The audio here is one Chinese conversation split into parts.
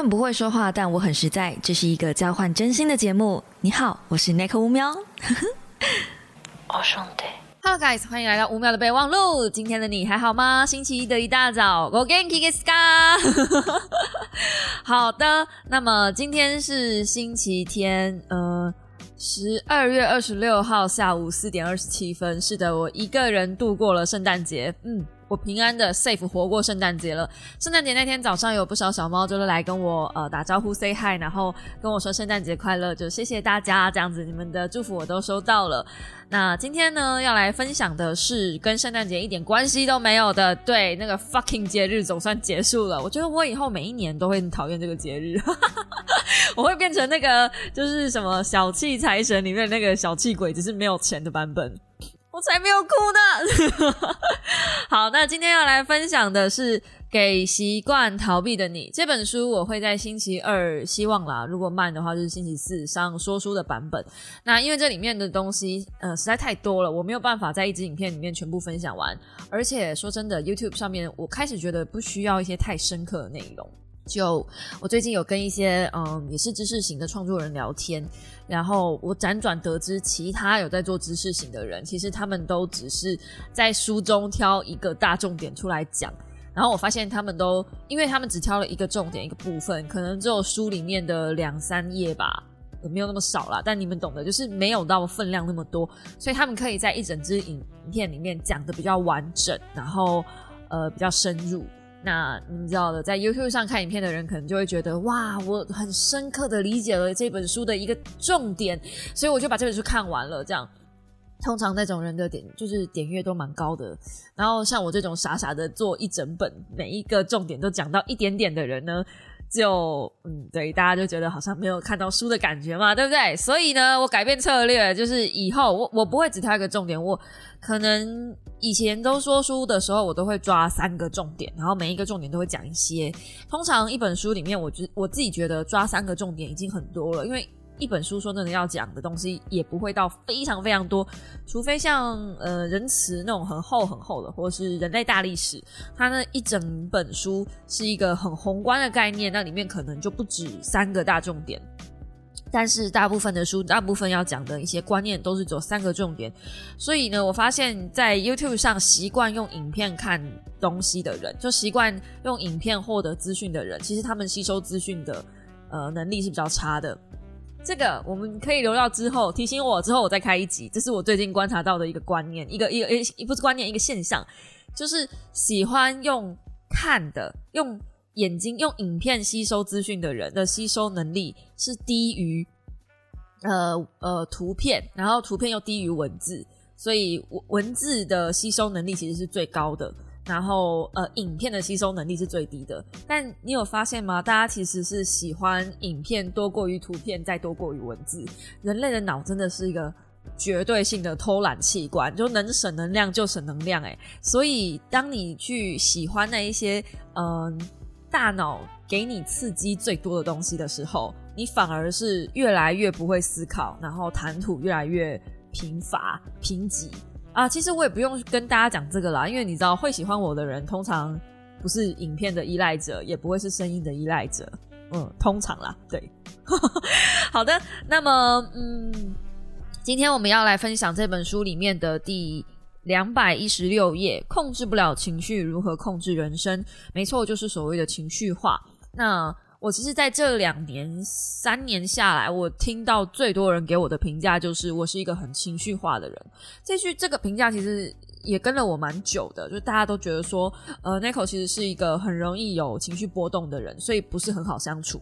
很不会说话，但我很实在。这是一个交换真心的节目。你好，我是 Nick 乌喵。我兄弟，Hello guys，欢迎来到五秒的备忘录。今天的你还好吗？星期一的一大早，Go g e n k i ska。好的，那么今天是星期天，呃，十二月二十六号下午四点二十七分。是的，我一个人度过了圣诞节。嗯。我平安的 safe 活过圣诞节了。圣诞节那天早上有不少小猫就是来跟我呃打招呼 say hi，然后跟我说圣诞节快乐，就谢谢大家这样子，你们的祝福我都收到了。那今天呢要来分享的是跟圣诞节一点关系都没有的，对，那个 fucking 节日总算结束了。我觉得我以后每一年都会讨厌这个节日，我会变成那个就是什么小气财神里面那个小气鬼，只是没有钱的版本。我才没有哭呢。好，那今天要来分享的是《给习惯逃避的你》这本书，我会在星期二，希望啦，如果慢的话就是星期四上说书的版本。那因为这里面的东西，呃，实在太多了，我没有办法在一支影片里面全部分享完。而且说真的，YouTube 上面我开始觉得不需要一些太深刻的内容。就我最近有跟一些嗯也是知识型的创作人聊天，然后我辗转得知，其他有在做知识型的人，其实他们都只是在书中挑一个大重点出来讲，然后我发现他们都，因为他们只挑了一个重点一个部分，可能只有书里面的两三页吧，也没有那么少啦，但你们懂的，就是没有到分量那么多，所以他们可以在一整支影影片里面讲的比较完整，然后呃比较深入。那你知道的，在 YouTube 上看影片的人，可能就会觉得哇，我很深刻的理解了这本书的一个重点，所以我就把这本书看完了。这样，通常那种人的点就是点阅都蛮高的。然后像我这种傻傻的做一整本，每一个重点都讲到一点点的人呢？就嗯，对，大家就觉得好像没有看到书的感觉嘛，对不对？所以呢，我改变策略，就是以后我我不会只挑一个重点，我可能以前都说书的时候，我都会抓三个重点，然后每一个重点都会讲一些。通常一本书里面，我觉我自己觉得抓三个重点已经很多了，因为。一本书说真的要讲的东西也不会到非常非常多，除非像呃仁慈那种很厚很厚的，或者是人类大历史，它那一整本书是一个很宏观的概念，那里面可能就不止三个大重点。但是大部分的书，大部分要讲的一些观念都是走三个重点。所以呢，我发现，在 YouTube 上习惯用影片看东西的人，就习惯用影片获得资讯的人，其实他们吸收资讯的呃能力是比较差的。这个我们可以留到之后提醒我之后我再开一集，这是我最近观察到的一个观念，一个一个一不是观念一个现象，就是喜欢用看的、用眼睛、用影片吸收资讯的人的吸收能力是低于呃呃图片，然后图片又低于文字，所以文文字的吸收能力其实是最高的。然后，呃，影片的吸收能力是最低的。但你有发现吗？大家其实是喜欢影片多过于图片，再多过于文字。人类的脑真的是一个绝对性的偷懒器官，就能省能量就省能量。诶，所以当你去喜欢那一些，嗯，大脑给你刺激最多的东西的时候，你反而是越来越不会思考，然后谈吐越来越贫乏、贫瘠。啊，其实我也不用跟大家讲这个啦，因为你知道，会喜欢我的人通常不是影片的依赖者，也不会是声音的依赖者，嗯，通常啦，对。好的，那么，嗯，今天我们要来分享这本书里面的第两百一十六页，控制不了情绪，如何控制人生？没错，就是所谓的情绪化。那我其实在这两年、三年下来，我听到最多人给我的评价就是我是一个很情绪化的人。这句这个评价其实也跟了我蛮久的，就大家都觉得说，呃，Nico 其实是一个很容易有情绪波动的人，所以不是很好相处。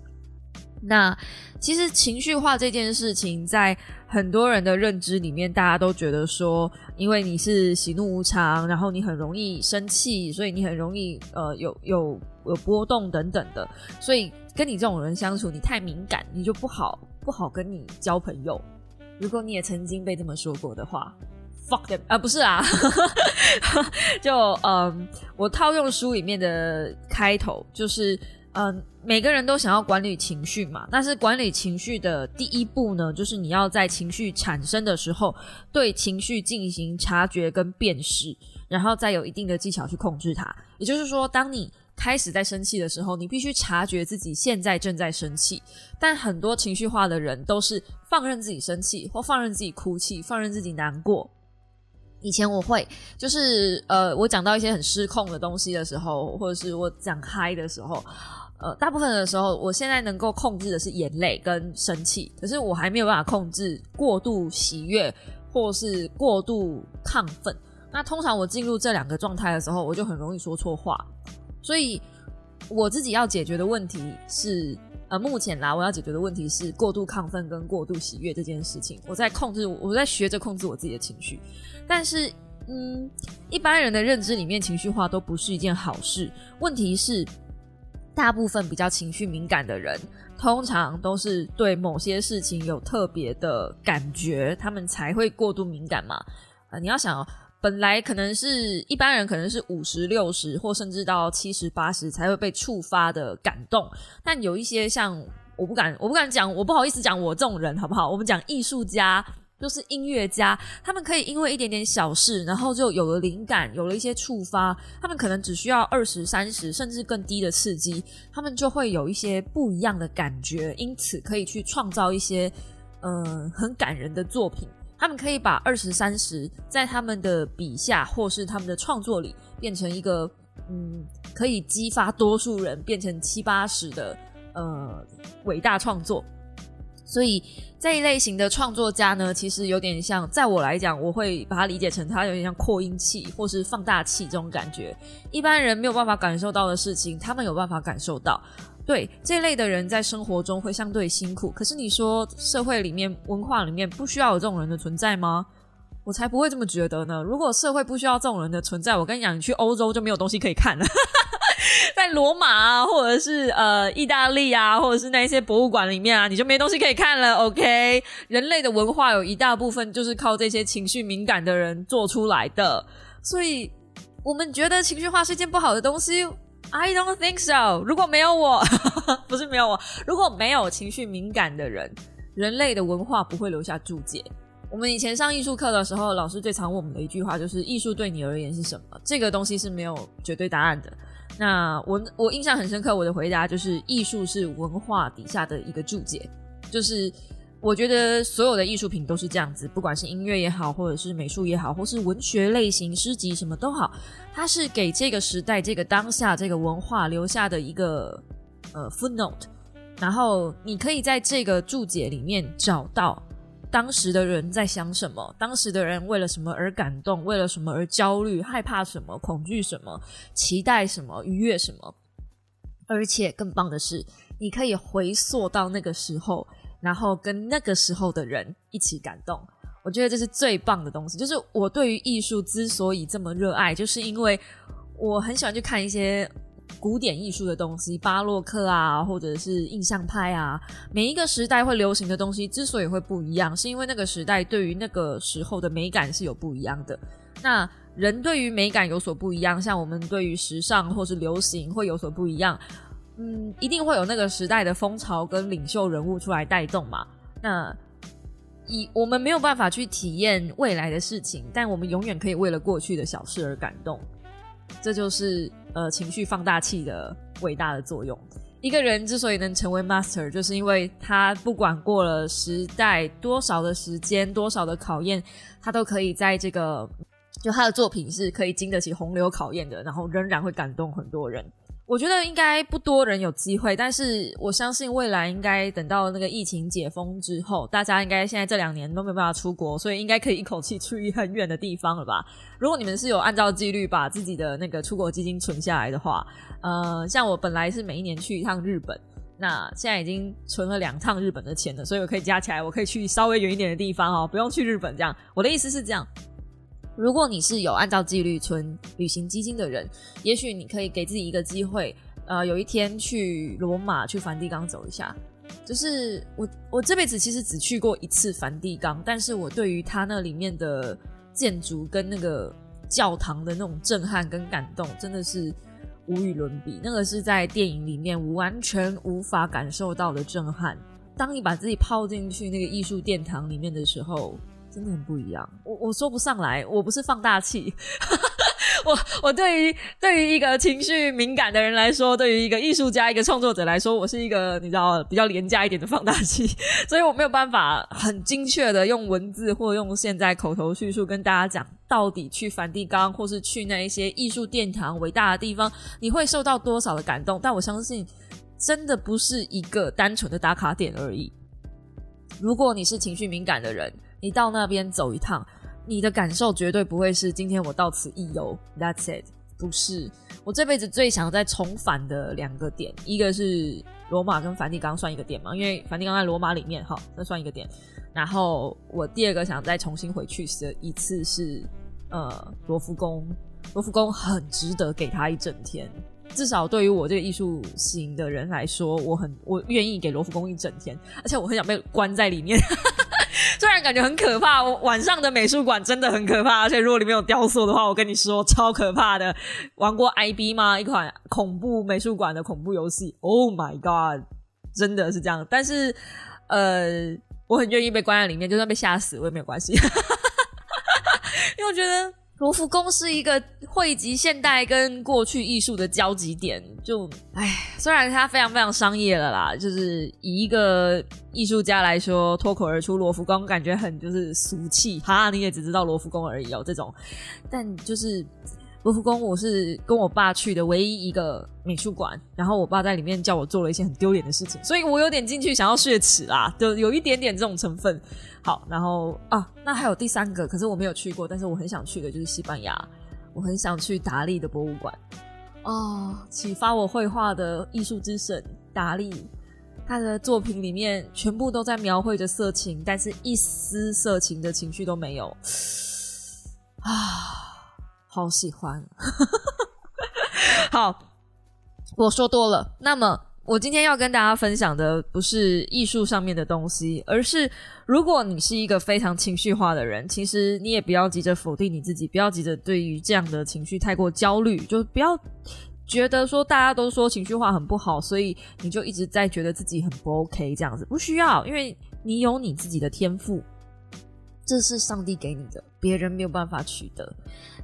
那其实情绪化这件事情，在很多人的认知里面，大家都觉得说，因为你是喜怒无常，然后你很容易生气，所以你很容易呃有有有波动等等的，所以跟你这种人相处，你太敏感，你就不好不好跟你交朋友。如果你也曾经被这么说过的话，fuck them 啊，不是啊，就嗯，我套用书里面的开头，就是嗯。每个人都想要管理情绪嘛，但是管理情绪的第一步呢，就是你要在情绪产生的时候，对情绪进行察觉跟辨识，然后再有一定的技巧去控制它。也就是说，当你开始在生气的时候，你必须察觉自己现在正在生气。但很多情绪化的人都是放任自己生气，或放任自己哭泣，放任自己难过。以前我会，就是呃，我讲到一些很失控的东西的时候，或者是我讲嗨的时候，呃，大部分的时候，我现在能够控制的是眼泪跟生气，可是我还没有办法控制过度喜悦或是过度亢奋。那通常我进入这两个状态的时候，我就很容易说错话。所以我自己要解决的问题是，呃，目前啦，我要解决的问题是过度亢奋跟过度喜悦这件事情。我在控制，我在学着控制我自己的情绪。但是，嗯，一般人的认知里面，情绪化都不是一件好事。问题是，大部分比较情绪敏感的人，通常都是对某些事情有特别的感觉，他们才会过度敏感嘛。啊，你要想。本来可能是一般人，可能是五十六十或甚至到七十八十才会被触发的感动，但有一些像我不敢，我不敢讲，我不好意思讲我这种人好不好？我们讲艺术家，就是音乐家，他们可以因为一点点小事，然后就有了灵感，有了一些触发，他们可能只需要二十三十甚至更低的刺激，他们就会有一些不一样的感觉，因此可以去创造一些嗯很感人的作品。他们可以把二十三十在他们的笔下，或是他们的创作里，变成一个嗯，可以激发多数人变成七八十的呃伟大创作。所以这一类型的创作家呢，其实有点像，在我来讲，我会把它理解成它有点像扩音器或是放大器这种感觉。一般人没有办法感受到的事情，他们有办法感受到。对这类的人在生活中会相对辛苦，可是你说社会里面、文化里面不需要有这种人的存在吗？我才不会这么觉得呢。如果社会不需要这种人的存在，我跟你讲，你去欧洲就没有东西可以看了。在罗马啊，或者是呃意大利啊，或者是那些博物馆里面啊，你就没东西可以看了。OK，人类的文化有一大部分就是靠这些情绪敏感的人做出来的，所以我们觉得情绪化是一件不好的东西。I don't think so。如果没有我，不是没有我，如果没有情绪敏感的人，人类的文化不会留下注解。我们以前上艺术课的时候，老师最常问我们的一句话就是：“艺术对你而言是什么？”这个东西是没有绝对答案的。那我我印象很深刻，我的回答就是：艺术是文化底下的一个注解，就是。我觉得所有的艺术品都是这样子，不管是音乐也好，或者是美术也好，或是文学类型诗集什么都好，它是给这个时代、这个当下、这个文化留下的一个呃 footnote。然后你可以在这个注解里面找到当时的人在想什么，当时的人为了什么而感动，为了什么而焦虑、害怕什么、恐惧什么、期待什么、愉悦什么。而且更棒的是，你可以回溯到那个时候。然后跟那个时候的人一起感动，我觉得这是最棒的东西。就是我对于艺术之所以这么热爱，就是因为我很喜欢去看一些古典艺术的东西，巴洛克啊，或者是印象派啊。每一个时代会流行的东西之所以会不一样，是因为那个时代对于那个时候的美感是有不一样的。那人对于美感有所不一样，像我们对于时尚或是流行会有所不一样。嗯，一定会有那个时代的风潮跟领袖人物出来带动嘛。那以我们没有办法去体验未来的事情，但我们永远可以为了过去的小事而感动。这就是呃情绪放大器的伟大的作用。一个人之所以能成为 master，就是因为他不管过了时代多少的时间、多少的考验，他都可以在这个就他的作品是可以经得起洪流考验的，然后仍然会感动很多人。我觉得应该不多人有机会，但是我相信未来应该等到那个疫情解封之后，大家应该现在这两年都没办法出国，所以应该可以一口气去很远的地方了吧？如果你们是有按照纪律把自己的那个出国基金存下来的话，呃，像我本来是每一年去一趟日本，那现在已经存了两趟日本的钱了，所以我可以加起来，我可以去稍微远一点的地方哦，不用去日本这样。我的意思是这样。如果你是有按照纪律存旅行基金的人，也许你可以给自己一个机会，呃，有一天去罗马、去梵蒂冈走一下。就是我，我这辈子其实只去过一次梵蒂冈，但是我对于它那里面的建筑跟那个教堂的那种震撼跟感动，真的是无与伦比。那个是在电影里面完全无法感受到的震撼。当你把自己泡进去那个艺术殿堂里面的时候。真的很不一样，我我说不上来，我不是放大器，我我对于对于一个情绪敏感的人来说，对于一个艺术家、一个创作者来说，我是一个你知道比较廉价一点的放大器，所以我没有办法很精确的用文字或用现在口头叙述跟大家讲，到底去梵蒂冈或是去那一些艺术殿堂伟大的地方，你会受到多少的感动？但我相信，真的不是一个单纯的打卡点而已。如果你是情绪敏感的人，你到那边走一趟。你的感受绝对不会是今天我到此一游，That's it，不是。我这辈子最想再重返的两个点，一个是罗马跟梵蒂冈算一个点嘛，因为梵蒂冈在罗马里面，哈，那算一个点。然后我第二个想再重新回去的一次是呃罗浮宫，罗浮宫很值得给他一整天，至少对于我这个艺术型的人来说，我很我愿意给罗浮宫一整天，而且我很想被关在里面。虽然感觉很可怕，晚上的美术馆真的很可怕，而且如果里面有雕塑的话，我跟你说超可怕的。玩过 IB 吗？一款恐怖美术馆的恐怖游戏。Oh my god，真的是这样。但是，呃，我很愿意被关在里面，就算被吓死我也没有关系，因为我觉得。罗浮宫是一个汇集现代跟过去艺术的交集点，就唉，虽然它非常非常商业了啦，就是以一个艺术家来说，脱口而出罗浮宫，感觉很就是俗气，哈，你也只知道罗浮宫而已哦，这种，但就是。罗浮宫，我是跟我爸去的唯一一个美术馆，然后我爸在里面叫我做了一些很丢脸的事情，所以我有点进去想要血耻啦，就有一点点这种成分。好，然后啊，那还有第三个，可是我没有去过，但是我很想去的就是西班牙，我很想去达利的博物馆。哦，启发我绘画的艺术之神达利，他的作品里面全部都在描绘着色情，但是一丝色情的情绪都没有。啊。好喜欢，好，我说多了。那么，我今天要跟大家分享的不是艺术上面的东西，而是如果你是一个非常情绪化的人，其实你也不要急着否定你自己，不要急着对于这样的情绪太过焦虑，就不要觉得说大家都说情绪化很不好，所以你就一直在觉得自己很不 OK 这样子，不需要，因为你有你自己的天赋。这是上帝给你的，别人没有办法取得。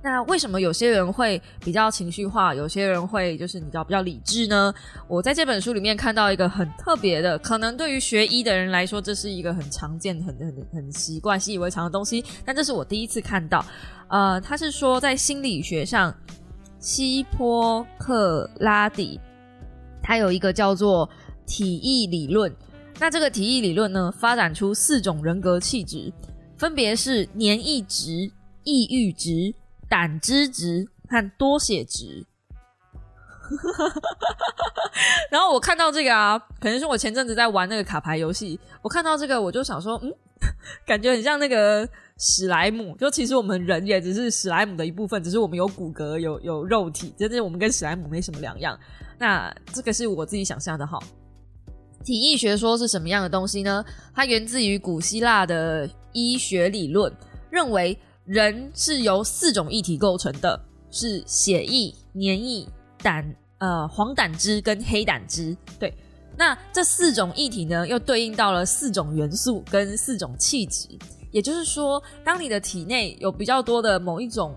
那为什么有些人会比较情绪化，有些人会就是你知道比较理智呢？我在这本书里面看到一个很特别的，可能对于学医的人来说，这是一个很常见、很很很习惯、习以为常的东西。但这是我第一次看到。呃，他是说在心理学上，希波克拉底他有一个叫做体意理论。那这个体意理论呢，发展出四种人格气质。分别是粘液值、抑郁值、胆汁值和多血值。然后我看到这个啊，可能是我前阵子在玩那个卡牌游戏，我看到这个我就想说，嗯，感觉很像那个史莱姆。就其实我们人也只是史莱姆的一部分，只是我们有骨骼、有有肉体，真的我们跟史莱姆没什么两样。那这个是我自己想象的哈。体液学说是什么样的东西呢？它源自于古希腊的。医学理论认为，人是由四种液体构成的，是血液、黏液、胆呃黄胆汁跟黑胆汁。对，那这四种液体呢，又对应到了四种元素跟四种气质。也就是说，当你的体内有比较多的某一种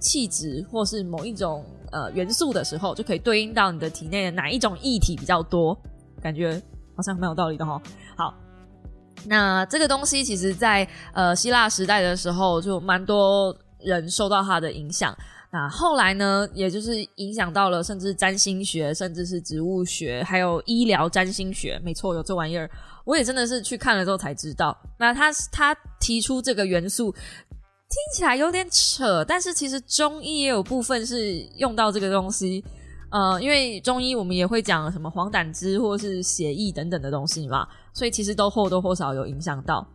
气质或是某一种呃元素的时候，就可以对应到你的体内的哪一种液体比较多。感觉好像蛮有道理的哈。好。那这个东西其实，在呃希腊时代的时候，就蛮多人受到它的影响。那后来呢，也就是影响到了，甚至占星学，甚至是植物学，还有医疗占星学。没错，有这玩意儿，我也真的是去看了之后才知道。那他他提出这个元素，听起来有点扯，但是其实中医也有部分是用到这个东西。呃，因为中医我们也会讲什么黄胆汁或是血液等等的东西嘛，所以其实都或多或少有影响到。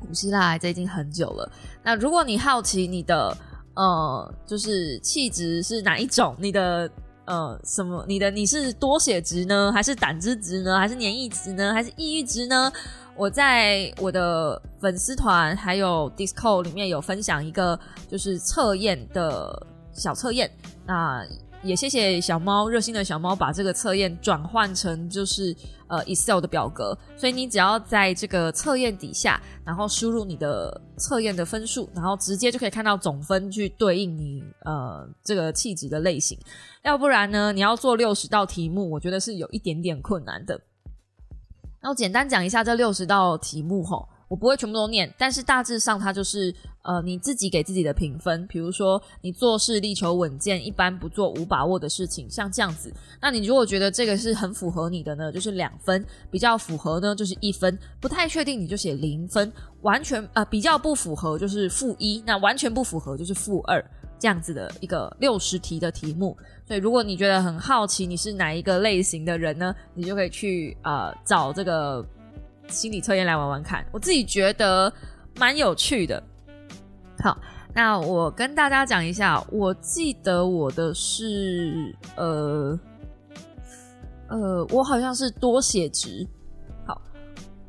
古希腊这已经很久了。那如果你好奇你的呃，就是气质是哪一种，你的呃什么，你的你是多血值呢，还是胆汁值呢，还是黏液值呢，还是抑郁值呢？我在我的粉丝团还有 Discord 里面有分享一个就是测验的小测验，那。也谢谢小猫热心的小猫把这个测验转换成就是呃 Excel 的表格，所以你只要在这个测验底下，然后输入你的测验的分数，然后直接就可以看到总分去对应你呃这个气质的类型。要不然呢，你要做六十道题目，我觉得是有一点点困难的。那我简单讲一下这六十道题目吼。我不会全部都念，但是大致上它就是呃你自己给自己的评分，比如说你做事力求稳健，一般不做无把握的事情，像这样子。那你如果觉得这个是很符合你的呢，就是两分；比较符合呢，就是一分；不太确定你就写零分；完全呃比较不符合就是负一；那完全不符合就是负二。这样子的一个六十题的题目。所以如果你觉得很好奇你是哪一个类型的人呢，你就可以去呃找这个。心理测验来玩玩看，我自己觉得蛮有趣的。好，那我跟大家讲一下，我记得我的是呃呃，我好像是多血值。好，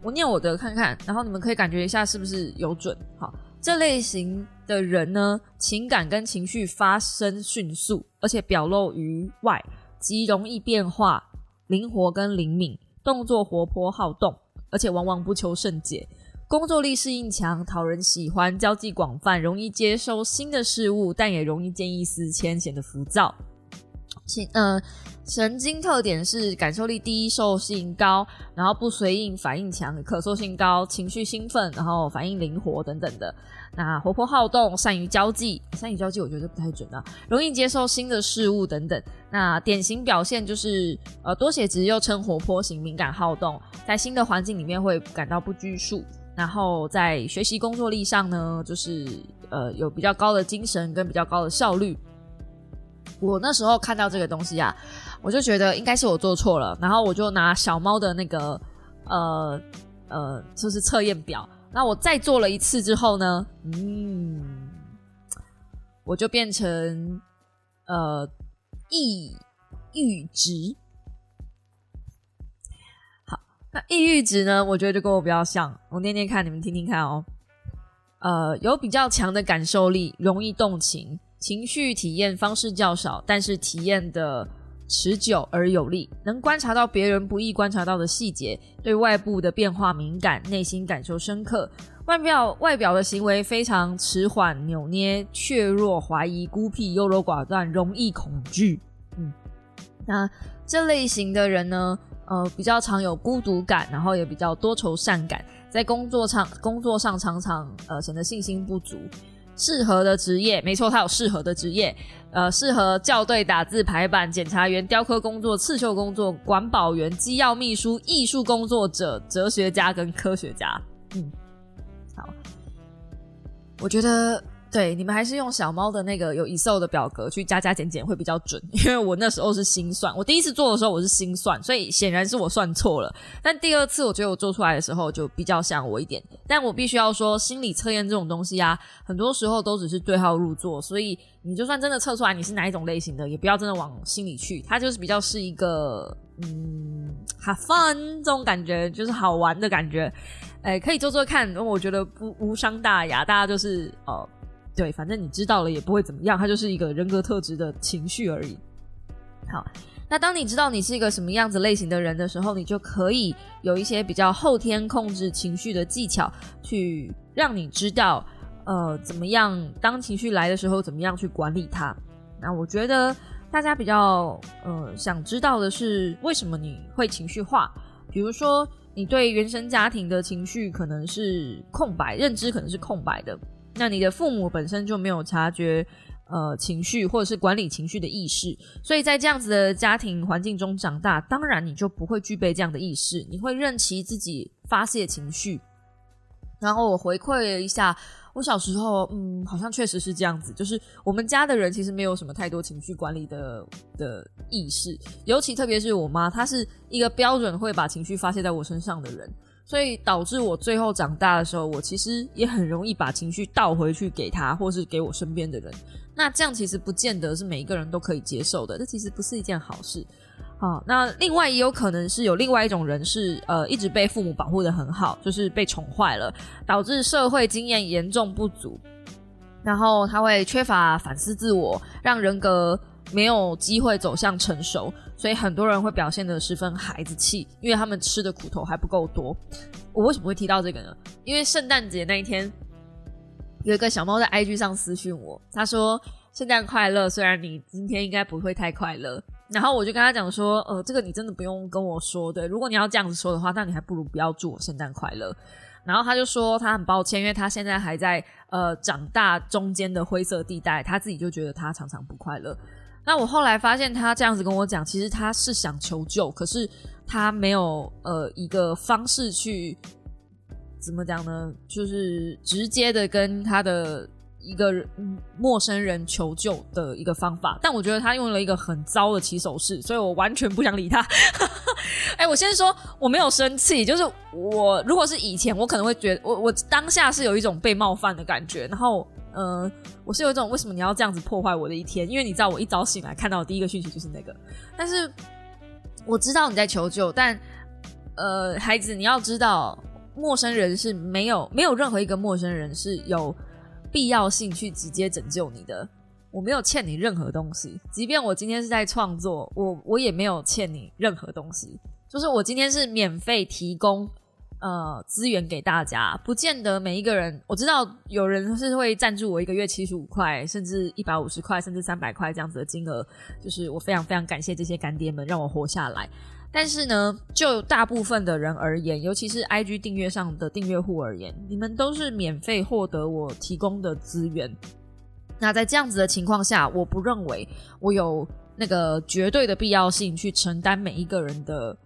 我念我的看看，然后你们可以感觉一下是不是有准。好，这类型的人呢，情感跟情绪发生迅速，而且表露于外，极容易变化，灵活跟灵敏，动作活泼好动。而且往往不求甚解，工作力适应强，讨人喜欢，交际广泛，容易接受新的事物，但也容易见异思迁，显得浮躁。情呃，神经特点是感受力低，受性高，然后不随应，反应强，可塑性高，情绪兴奋，然后反应灵活等等的。那活泼好动，善于交际，善于交际我觉得不太准啊。容易接受新的事物等等。那典型表现就是呃多血值又称活泼型，敏感好动，在新的环境里面会感到不拘束。然后在学习工作力上呢，就是呃有比较高的精神跟比较高的效率。我那时候看到这个东西啊，我就觉得应该是我做错了，然后我就拿小猫的那个呃呃就是测验表。那我再做了一次之后呢，嗯，我就变成呃抑郁值。好，那抑郁值呢，我觉得就跟我比较像。我念念看，你们听听看哦。呃，有比较强的感受力，容易动情，情绪体验方式较少，但是体验的。持久而有力，能观察到别人不易观察到的细节，对外部的变化敏感，内心感受深刻。外表外表的行为非常迟缓、扭捏、怯弱、怀疑、孤僻、优柔寡断，容易恐惧。嗯，那这类型的人呢，呃，比较常有孤独感，然后也比较多愁善感，在工作上工作上常常呃显得信心不足。适合的职业，没错，他有适合的职业，呃，适合校对、打字、排版、检查员、雕刻工作、刺绣工作、管保员、机要秘书、艺术工作者、哲学家跟科学家。嗯，好，我觉得。对，你们还是用小猫的那个有 Excel 的表格去加加减减会比较准，因为我那时候是心算，我第一次做的时候我是心算，所以显然是我算错了。但第二次我觉得我做出来的时候就比较像我一点。但我必须要说，心理测验这种东西啊，很多时候都只是对号入座，所以你就算真的测出来你是哪一种类型的，也不要真的往心里去，它就是比较是一个嗯，have fun 这种感觉，就是好玩的感觉，哎，可以做做看，因为我觉得不无伤大雅，大家就是呃。对，反正你知道了也不会怎么样，它就是一个人格特质的情绪而已。好，那当你知道你是一个什么样子类型的人的时候，你就可以有一些比较后天控制情绪的技巧，去让你知道，呃，怎么样当情绪来的时候，怎么样去管理它。那我觉得大家比较呃想知道的是，为什么你会情绪化？比如说，你对原生家庭的情绪可能是空白，认知可能是空白的。那你的父母本身就没有察觉呃情绪或者是管理情绪的意识，所以在这样子的家庭环境中长大，当然你就不会具备这样的意识，你会任其自己发泄情绪。然后我回馈了一下，我小时候嗯，好像确实是这样子，就是我们家的人其实没有什么太多情绪管理的的意识，尤其特别是我妈，她是一个标准会把情绪发泄在我身上的人。所以导致我最后长大的时候，我其实也很容易把情绪倒回去给他，或是给我身边的人。那这样其实不见得是每一个人都可以接受的，这其实不是一件好事。好，那另外也有可能是有另外一种人是呃一直被父母保护的很好，就是被宠坏了，导致社会经验严重不足，然后他会缺乏反思自我，让人格没有机会走向成熟，所以很多人会表现的十分孩子气，因为他们吃的苦头还不够多。我为什么会提到这个呢？因为圣诞节那一天，有一个小猫在 IG 上私讯我，他说：“圣诞快乐，虽然你今天应该不会太快乐。”然后我就跟他讲说：“呃，这个你真的不用跟我说对，如果你要这样子说的话，那你还不如不要祝我圣诞快乐。”然后他就说他很抱歉，因为他现在还在呃长大中间的灰色地带，他自己就觉得他常常不快乐。那我后来发现他这样子跟我讲，其实他是想求救，可是他没有呃一个方式去怎么讲呢？就是直接的跟他的。一个陌生人求救的一个方法，但我觉得他用了一个很糟的起手式，所以我完全不想理他。哎，我先说我没有生气，就是我如果是以前，我可能会觉得我我当下是有一种被冒犯的感觉，然后呃，我是有一种为什么你要这样子破坏我的一天？因为你知道我一早醒来看到的第一个讯息就是那个，但是我知道你在求救，但呃，孩子你要知道，陌生人是没有没有任何一个陌生人是有。必要性去直接拯救你的，我没有欠你任何东西。即便我今天是在创作，我我也没有欠你任何东西。就是我今天是免费提供呃资源给大家，不见得每一个人。我知道有人是会赞助我一个月七十五块，甚至一百五十块，甚至三百块这样子的金额。就是我非常非常感谢这些干爹们，让我活下来。但是呢，就大部分的人而言，尤其是 IG 订阅上的订阅户而言，你们都是免费获得我提供的资源。那在这样子的情况下，我不认为我有那个绝对的必要性去承担每一个人的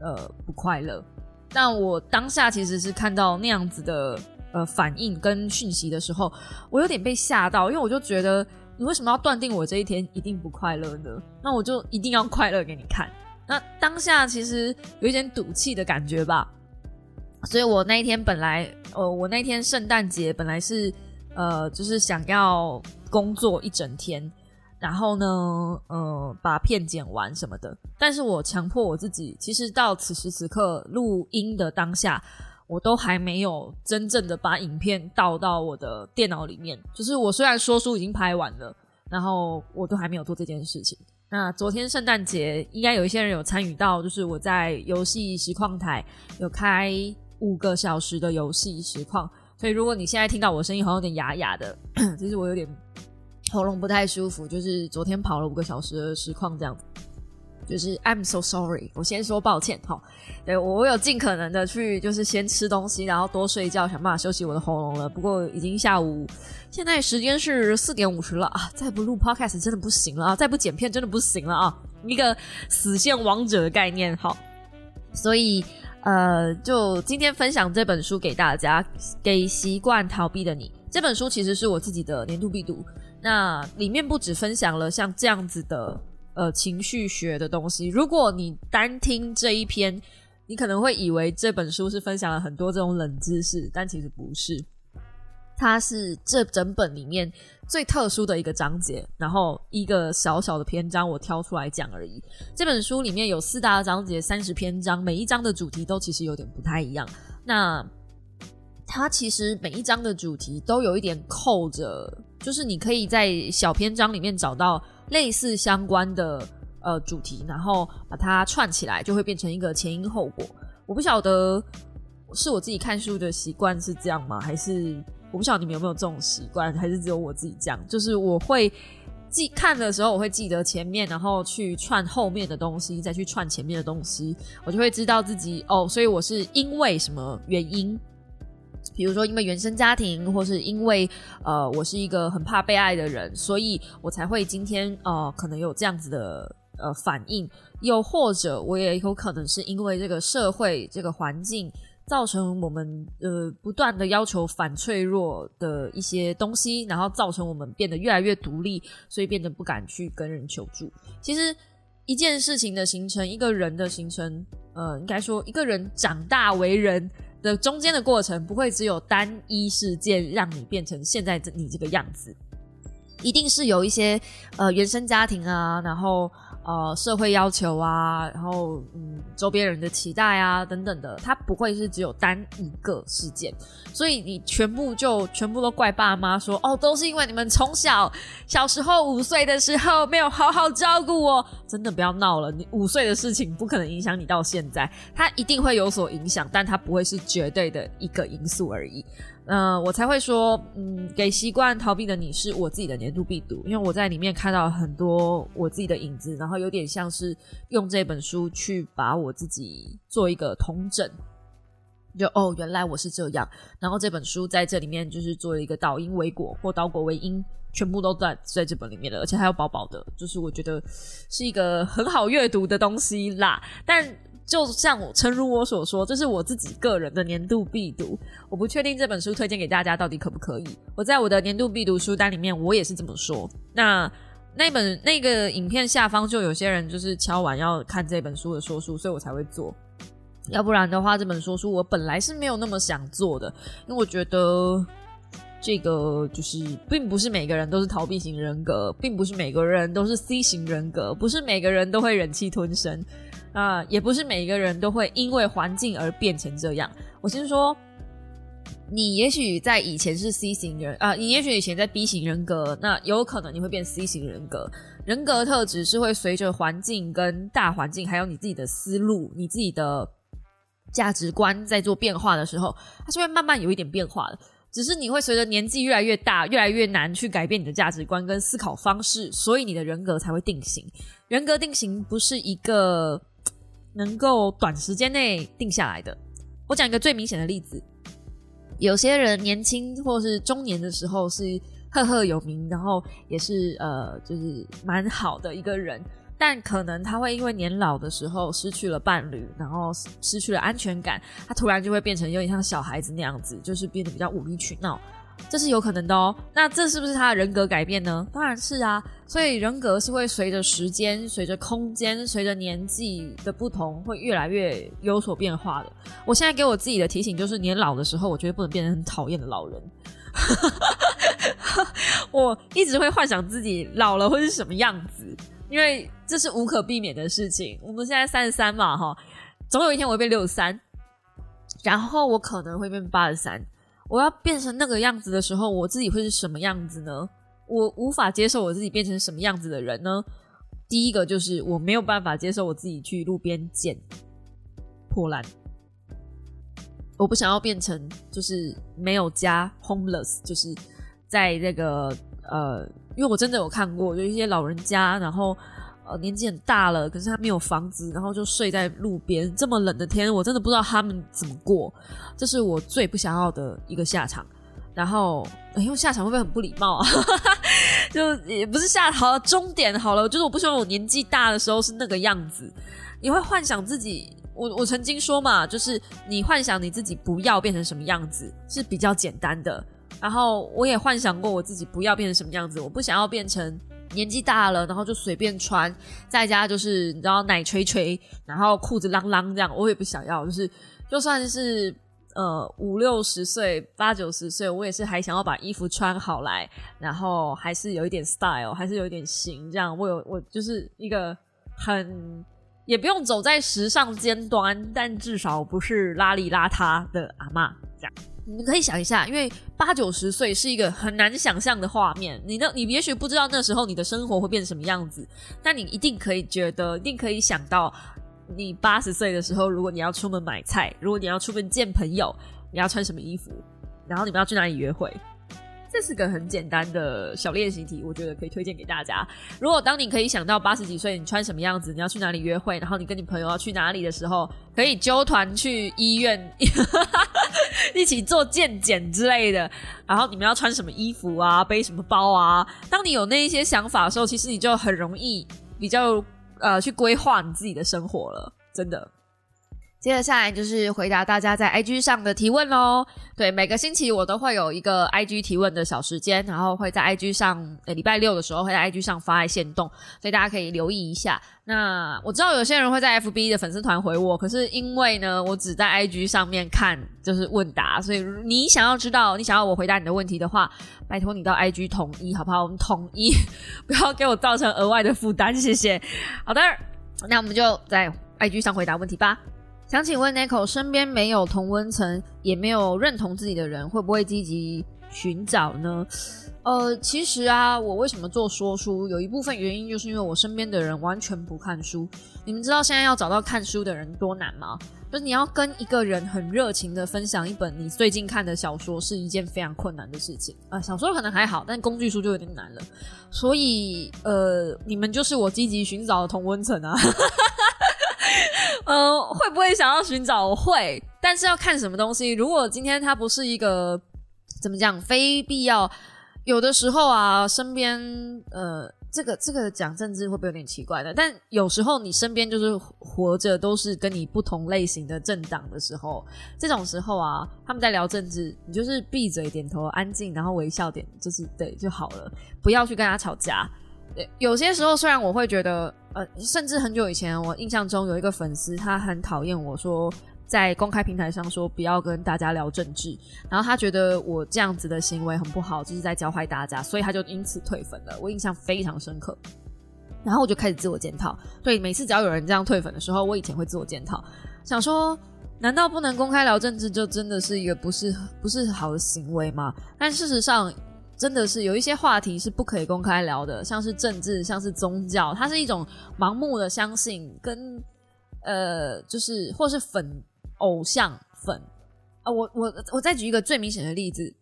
呃不快乐。但我当下其实是看到那样子的呃反应跟讯息的时候，我有点被吓到，因为我就觉得你为什么要断定我这一天一定不快乐呢？那我就一定要快乐给你看。那当下其实有一点赌气的感觉吧，所以我那一天本来，呃，我那天圣诞节本来是，呃，就是想要工作一整天，然后呢，呃，把片剪完什么的，但是我强迫我自己，其实到此时此刻录音的当下，我都还没有真正的把影片倒到我的电脑里面，就是我虽然说书已经拍完了，然后我都还没有做这件事情。那昨天圣诞节应该有一些人有参与到，就是我在游戏实况台有开五个小时的游戏实况，所以如果你现在听到我声音好像有点哑哑的，其实我有点喉咙不太舒服，就是昨天跑了五个小时的实况这样子。就是 I'm so sorry，我先说抱歉哈。对我有尽可能的去，就是先吃东西，然后多睡觉，想办法休息我的喉咙了。不过已经下午，现在时间是四点五十了啊！再不录 podcast 真的不行了啊！再不剪片真的不行了啊！一个死线王者的概念哈，所以呃，就今天分享这本书给大家，给习惯逃避的你。这本书其实是我自己的年度必读，那里面不止分享了像这样子的。呃，情绪学的东西，如果你单听这一篇，你可能会以为这本书是分享了很多这种冷知识，但其实不是，它是这整本里面最特殊的一个章节，然后一个小小的篇章我挑出来讲而已。这本书里面有四大章节，三十篇章，每一章的主题都其实有点不太一样。那它其实每一章的主题都有一点扣着，就是你可以在小篇章里面找到。类似相关的呃主题，然后把它串起来，就会变成一个前因后果。我不晓得是我自己看书的习惯是这样吗？还是我不晓得你们有没有这种习惯？还是只有我自己这样？就是我会记看的时候，我会记得前面，然后去串后面的东西，再去串前面的东西，我就会知道自己哦，所以我是因为什么原因。比如说，因为原生家庭，或是因为呃，我是一个很怕被爱的人，所以我才会今天呃，可能有这样子的呃反应。又或者，我也有可能是因为这个社会、这个环境，造成我们呃不断的要求反脆弱的一些东西，然后造成我们变得越来越独立，所以变得不敢去跟人求助。其实，一件事情的形成，一个人的形成，呃，应该说一个人长大为人。的中间的过程不会只有单一事件让你变成现在这你这个样子，一定是有一些呃原生家庭啊，然后呃社会要求啊，然后嗯周边人的期待啊等等的，它不会是只有单一个事件，所以你全部就全部都怪爸妈说哦，都是因为你们从小小时候五岁的时候没有好好照顾我，真的不要闹了，你五岁的事情不可能影响你到现在，它一定会有所影响，但它不会是绝对的一个因素而已。嗯，我才会说，嗯，给习惯逃避的你是我自己的年度必读，因为我在里面看到很多我自己的影子，然后有点像是用这本书去把我自己做一个统整，就哦，原来我是这样。然后这本书在这里面就是做了一个导因为果或导果为因，全部都在在这本里面了，而且还有薄薄的，就是我觉得是一个很好阅读的东西啦。但就像我诚如我所说，这是我自己个人的年度必读。我不确定这本书推荐给大家到底可不可以。我在我的年度必读书单里面，我也是这么说。那那本那个影片下方就有些人就是敲完要看这本书的说书，所以我才会做。要不然的话，这本说书我本来是没有那么想做的，因为我觉得这个就是并不是每个人都是逃避型人格，并不是每个人都是 C 型人格，不是每个人都会忍气吞声。啊，也不是每一个人都会因为环境而变成这样。我先说，你也许在以前是 C 型人啊，你也许以前在 B 型人格，那有可能你会变 C 型人格。人格特质是会随着环境跟大环境，还有你自己的思路、你自己的价值观在做变化的时候，它是会慢慢有一点变化的。只是你会随着年纪越来越大，越来越难去改变你的价值观跟思考方式，所以你的人格才会定型。人格定型不是一个。能够短时间内定下来的。我讲一个最明显的例子：有些人年轻或是中年的时候是赫赫有名，然后也是呃，就是蛮好的一个人，但可能他会因为年老的时候失去了伴侣，然后失去了安全感，他突然就会变成有点像小孩子那样子，就是变得比较无理取闹。这是有可能的哦。那这是不是他的人格改变呢？当然是啊。所以人格是会随着时间、随着空间、随着年纪的不同，会越来越有所变化的。我现在给我自己的提醒就是：年老的时候，我绝对不能变成很讨厌的老人。我一直会幻想自己老了会是什么样子，因为这是无可避免的事情。我们现在三十三嘛，哈，总有一天我会变六十三，然后我可能会变八十三。我要变成那个样子的时候，我自己会是什么样子呢？我无法接受我自己变成什么样子的人呢？第一个就是我没有办法接受我自己去路边捡破烂，我不想要变成就是没有家 homeless，就是在那个呃，因为我真的有看过，有一些老人家，然后。呃，年纪很大了，可是他没有房子，然后就睡在路边。这么冷的天，我真的不知道他们怎么过。这是我最不想要的一个下场。然后，因为下场会不会很不礼貌啊？就也不是下好了终点好了，就是我不希望我年纪大的时候是那个样子。你会幻想自己，我我曾经说嘛，就是你幻想你自己不要变成什么样子是比较简单的。然后我也幻想过我自己不要变成什么样子，我不想要变成。年纪大了，然后就随便穿，在家就是你知道奶垂垂，然后裤子啷啷这样，我也不想要。就是就算是呃五六十岁、八九十岁，我也是还想要把衣服穿好来，然后还是有一点 style，还是有一点型。这样我有我就是一个很也不用走在时尚尖端，但至少不是邋里邋遢的阿妈这样。你们可以想一下，因为八九十岁是一个很难想象的画面。你那你也许不知道那时候你的生活会变成什么样子，但你一定可以觉得，一定可以想到，你八十岁的时候，如果你要出门买菜，如果你要出门见朋友，你要穿什么衣服，然后你们要去哪里约会。这是个很简单的小练习题，我觉得可以推荐给大家。如果当你可以想到八十几岁你穿什么样子，你要去哪里约会，然后你跟你朋友要去哪里的时候，可以揪团去医院 一起做健检之类的。然后你们要穿什么衣服啊，背什么包啊？当你有那一些想法的时候，其实你就很容易比较呃去规划你自己的生活了。真的，接下来就是回答大家在 IG 上的提问喽。对，每个星期我都会有一个 IG 提问的小时间，然后会在 IG 上，呃，礼拜六的时候会在 IG 上发在线动，所以大家可以留意一下。那我知道有些人会在 FB 的粉丝团回我，可是因为呢，我只在 IG 上面看就是问答，所以你想要知道，你想要我回答你的问题的话，拜托你到 IG 统一好不好？我们统一，不要给我造成额外的负担，谢谢。好的，那我们就在 IG 上回答问题吧。想请问 Nico，身边没有同温层，也没有认同自己的人，会不会积极寻找呢？呃，其实啊，我为什么做说书，有一部分原因就是因为我身边的人完全不看书。你们知道现在要找到看书的人多难吗？就是你要跟一个人很热情的分享一本你最近看的小说，是一件非常困难的事情啊。小说可能还好，但工具书就有点难了。所以，呃，你们就是我积极寻找的同温层啊。呃，会不会想要寻找？会，但是要看什么东西。如果今天它不是一个怎么讲，非必要，有的时候啊，身边呃，这个这个讲政治会不会有点奇怪的？但有时候你身边就是活着都是跟你不同类型的政党的时候，这种时候啊，他们在聊政治，你就是闭嘴点头，安静，然后微笑点，就是对就好了，不要去跟他吵架。有些时候，虽然我会觉得，呃，甚至很久以前，我印象中有一个粉丝，他很讨厌我说在公开平台上说不要跟大家聊政治，然后他觉得我这样子的行为很不好，就是在教坏大家，所以他就因此退粉了。我印象非常深刻，然后我就开始自我检讨。对，每次只要有人这样退粉的时候，我以前会自我检讨，想说，难道不能公开聊政治，就真的是一个不是不是好的行为吗？但事实上。真的是有一些话题是不可以公开聊的，像是政治，像是宗教，它是一种盲目的相信，跟呃，就是或是粉偶像粉。啊。我我我再举一个最明显的例子，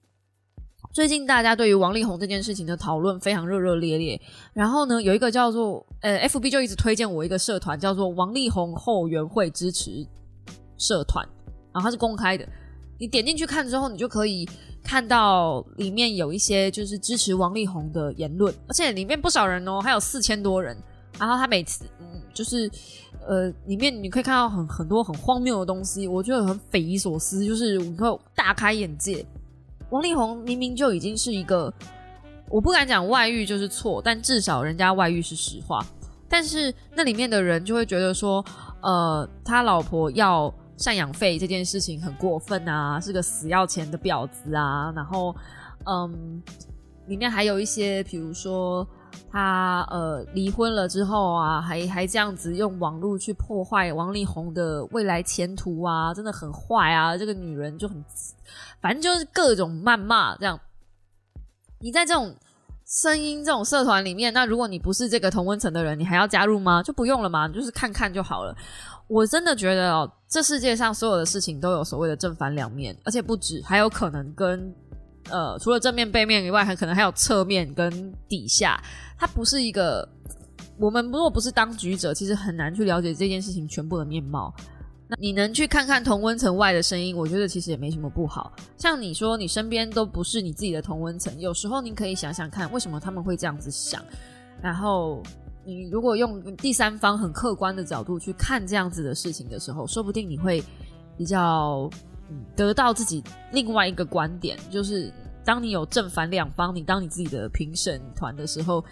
最近大家对于王力宏这件事情的讨论非常热热烈烈，然后呢，有一个叫做呃，FB 就一直推荐我一个社团，叫做王力宏后援会支持社团，然后它是公开的，你点进去看之后，你就可以。看到里面有一些就是支持王力宏的言论，而且里面不少人哦，还有四千多人。然后他每次嗯，就是呃，里面你可以看到很很多很荒谬的东西，我觉得很匪夷所思，就是你会大开眼界。王力宏明明就已经是一个，我不敢讲外遇就是错，但至少人家外遇是实话。但是那里面的人就会觉得说，呃，他老婆要。赡养费这件事情很过分啊，是个死要钱的婊子啊！然后，嗯，里面还有一些，比如说他呃离婚了之后啊，还还这样子用网络去破坏王力宏的未来前途啊，真的很坏啊！这个女人就很，反正就是各种谩骂这样。你在这种声音这种社团里面，那如果你不是这个同温层的人，你还要加入吗？就不用了嘛，就是看看就好了。我真的觉得哦，这世界上所有的事情都有所谓的正反两面，而且不止，还有可能跟呃，除了正面背面以外，还可能还有侧面跟底下。它不是一个，我们如果不是当局者，其实很难去了解这件事情全部的面貌。那你能去看看同温层外的声音，我觉得其实也没什么不好。像你说，你身边都不是你自己的同温层，有时候你可以想想看，为什么他们会这样子想，然后。你如果用第三方很客观的角度去看这样子的事情的时候，说不定你会比较得到自己另外一个观点。就是当你有正反两方，你当你自己的评审团的时候，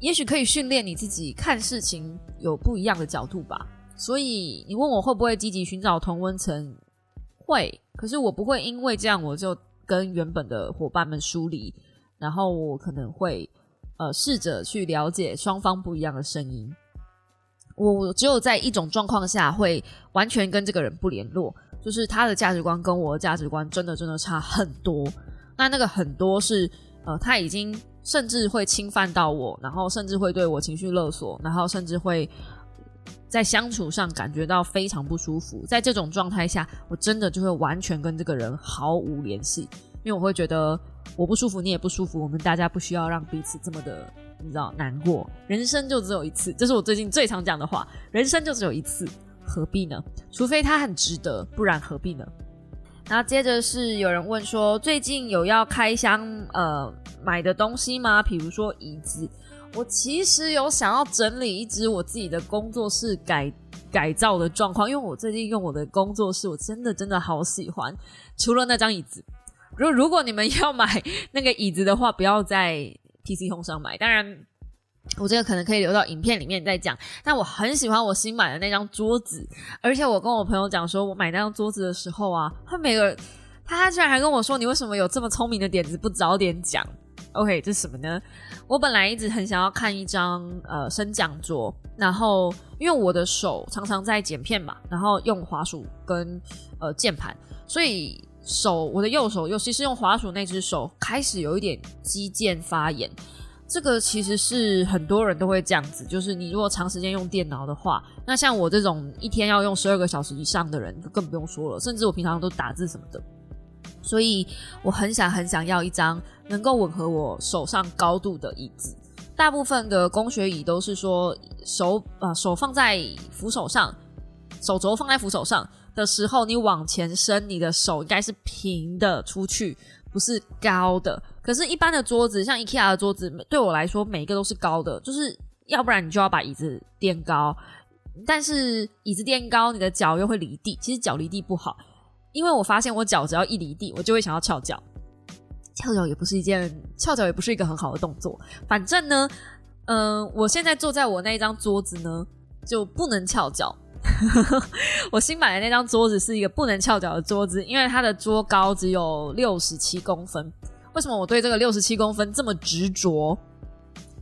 也许可以训练你自己看事情有不一样的角度吧。所以你问我会不会积极寻找同温层？会，可是我不会因为这样我就跟原本的伙伴们疏离，然后我可能会。呃，试着去了解双方不一样的声音。我只有在一种状况下会完全跟这个人不联络，就是他的价值观跟我的价值观真的真的差很多。那那个很多是呃，他已经甚至会侵犯到我，然后甚至会对我情绪勒索，然后甚至会在相处上感觉到非常不舒服。在这种状态下，我真的就会完全跟这个人毫无联系，因为我会觉得。我不舒服，你也不舒服，我们大家不需要让彼此这么的，你知道难过。人生就只有一次，这是我最近最常讲的话。人生就只有一次，何必呢？除非他很值得，不然何必呢？那接着是有人问说，最近有要开箱呃买的东西吗？比如说椅子，我其实有想要整理一只我自己的工作室改改造的状况，因为我最近用我的工作室，我真的真的好喜欢。除了那张椅子，如如果你们要买那个椅子的话，不要在 PC Home 上买。当然，我这个可能可以留到影片里面再讲。但我很喜欢我新买的那张桌子，而且我跟我朋友讲说，我买那张桌子的时候啊，他每个他居然还跟我说，你为什么有这么聪明的点子不早点讲？OK，这是什么呢？我本来一直很想要看一张呃升降桌，然后因为我的手常常在剪片嘛，然后用滑鼠跟呃键盘，所以手我的右手，尤其是用滑鼠那只手，开始有一点肌腱发炎。这个其实是很多人都会这样子，就是你如果长时间用电脑的话，那像我这种一天要用十二个小时以上的人，就更不用说了。甚至我平常都打字什么的。所以我很想很想要一张能够吻合我手上高度的椅子。大部分的工学椅都是说手啊手放在扶手上，手肘放在扶手上的时候，你往前伸，你的手应该是平的出去，不是高的。可是，一般的桌子，像 IKEA 的桌子，对我来说每一个都是高的，就是要不然你就要把椅子垫高，但是椅子垫高，你的脚又会离地，其实脚离地不好。因为我发现我脚只要一离地，我就会想要翘脚。翘脚也不是一件，翘脚也不是一个很好的动作。反正呢，嗯，我现在坐在我那一张桌子呢，就不能翘脚。我新买的那张桌子是一个不能翘脚的桌子，因为它的桌高只有六十七公分。为什么我对这个六十七公分这么执着？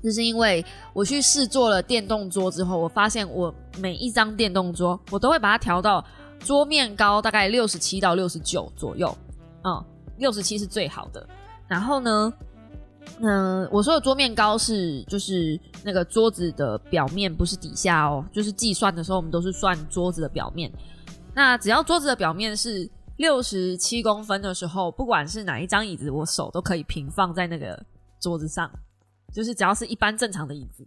就是因为我去试坐了电动桌之后，我发现我每一张电动桌，我都会把它调到。桌面高大概六十七到六十九左右，嗯，六十七是最好的。然后呢，嗯，我说的桌面高是就是那个桌子的表面，不是底下哦。就是计算的时候，我们都是算桌子的表面。那只要桌子的表面是六十七公分的时候，不管是哪一张椅子，我手都可以平放在那个桌子上。就是只要是一般正常的椅子，